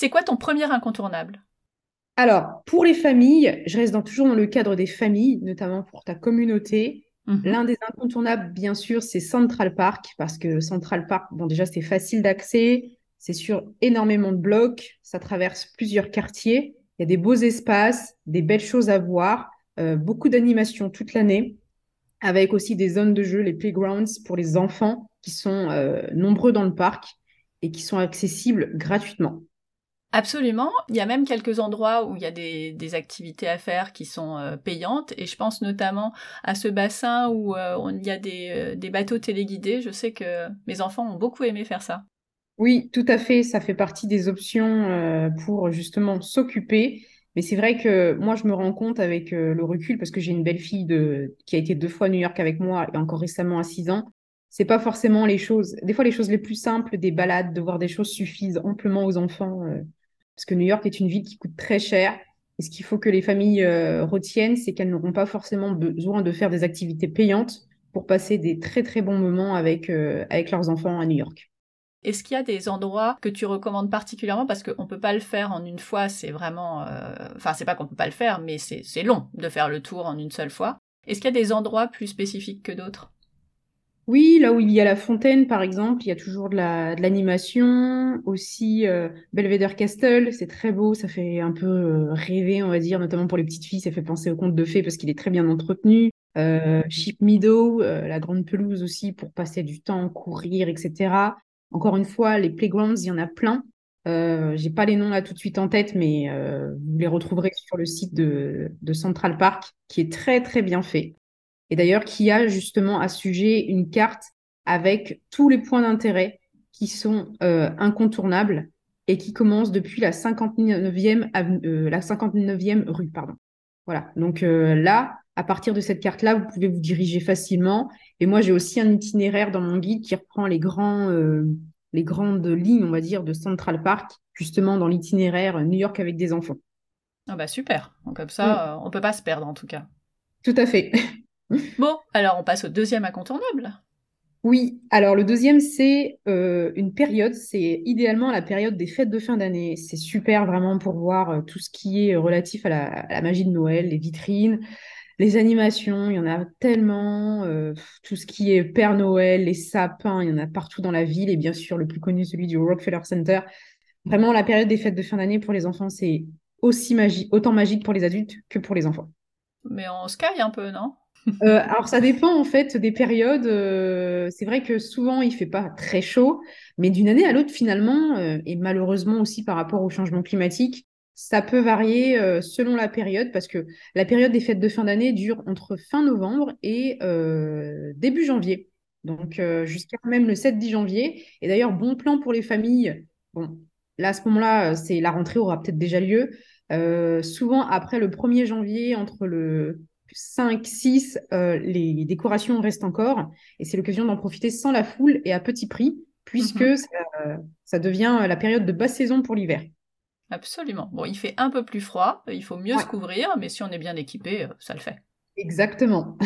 C'est quoi ton premier incontournable? Alors, pour les familles, je reste toujours dans le cadre des familles, notamment pour ta communauté. Mhm. L'un des incontournables, bien sûr, c'est Central Park, parce que Central Park, bon, déjà, c'est facile d'accès, c'est sur énormément de blocs, ça traverse plusieurs quartiers, il y a des beaux espaces, des belles choses à voir, euh, beaucoup d'animations toute l'année, avec aussi des zones de jeu, les playgrounds pour les enfants qui sont euh, nombreux dans le parc et qui sont accessibles gratuitement. Absolument. Il y a même quelques endroits où il y a des, activités à faire qui sont euh, payantes. Et je pense notamment à ce bassin où euh, il y a des, des, bateaux téléguidés. Je sais que mes enfants ont beaucoup aimé faire ça. Oui, tout à fait. Ça fait partie des options pour justement s'occuper. Mais c'est vrai que moi, je me rends compte avec le recul, parce que j'ai une belle fille qui a été deux fois à New York avec moi et encore récemment à 6 ans, c'est pas forcément les choses. Des fois, les choses les plus simples, des balades, de voir des choses suffisent amplement aux enfants. Euh, parce que New York est une ville qui coûte très cher. Et ce qu'il faut que les familles euh, retiennent, c'est qu'elles n'auront pas forcément besoin de faire des activités payantes pour passer des très très bons moments avec, euh, avec leurs enfants à New York. Est-ce qu'il y a des endroits que tu recommandes particulièrement? Parce qu'on ne peut pas le faire en une fois, c'est vraiment... Enfin, c'est pas qu'on ne peut pas le faire, mais c'est long de faire le tour en une seule fois. Est-ce qu'il y a des endroits plus spécifiques que d'autres? Oui, là où il y a la fontaine, par exemple, il y a toujours de l'animation. Aussi, euh, Belvedere Castle, c'est très beau, ça fait un peu euh, rêver, on va dire, notamment pour les petites filles, ça fait penser au conte de fées parce qu'il est très bien entretenu. Euh, Meadow, euh, la grande pelouse aussi pour passer du temps, courir, etc. Encore une fois, les playgrounds, il y en a plein. Euh, j'ai pas les noms là tout de suite en tête, mais vous les retrouverez sur le site de Central Park, qui est très très bien fait et d'ailleurs qui a justement à ce sujet une carte avec tous les points d'intérêt qui sont euh, incontournables et qui commencent depuis la 59e, euh, la 59e rue. Pardon. Voilà, donc euh, là, à partir de cette carte-là, vous pouvez vous diriger facilement. Et moi, j'ai aussi un itinéraire dans mon guide qui reprend les, grands, les grandes lignes, on va dire, de Central Park, justement dans l'itinéraire New York avec des enfants. Ah bah super, donc comme ça, on peut pas se perdre en tout cas. Tout à fait. Bon, alors on passe au deuxième incontournable. Oui, alors le deuxième, c'est euh, une période, c'est idéalement la période des fêtes de fin d'année. C'est super vraiment pour voir euh, tout ce qui est relatif à la, magie de Noël, les vitrines, les animations, il y en a tellement, euh, tout ce qui est Père Noël, les sapins, il y en a partout dans la ville, et bien sûr le plus connu, celui du Rockefeller Center. Vraiment, la période des fêtes de fin d'année pour les enfants, c'est aussi magique, autant magique pour les adultes que pour les enfants. Mais on se caille un peu, non? Euh, alors ça dépend en fait des périodes. Euh, c'est vrai que souvent il fait pas très chaud, mais d'une année à l'autre finalement, euh, et malheureusement aussi par rapport au changement climatique, ça peut varier selon la période parce que la période des fêtes de fin d'année dure entre fin novembre et début janvier. Donc jusqu'à même le 7-10 janvier. Et d'ailleurs, bon plan pour les familles. Bon, là à ce moment-là, c'est la rentrée aura peut-être déjà lieu. souvent après le 1er janvier, entre le 5, 6, euh, les décorations restent encore. Et c'est l'occasion d'en profiter sans la foule et à petit prix, puisque mhm. ça, devient la période de basse saison pour l'hiver. Absolument. Bon, il fait un peu plus froid, il faut mieux se couvrir, mais si on est bien équipé, euh, ça le fait. Exactement.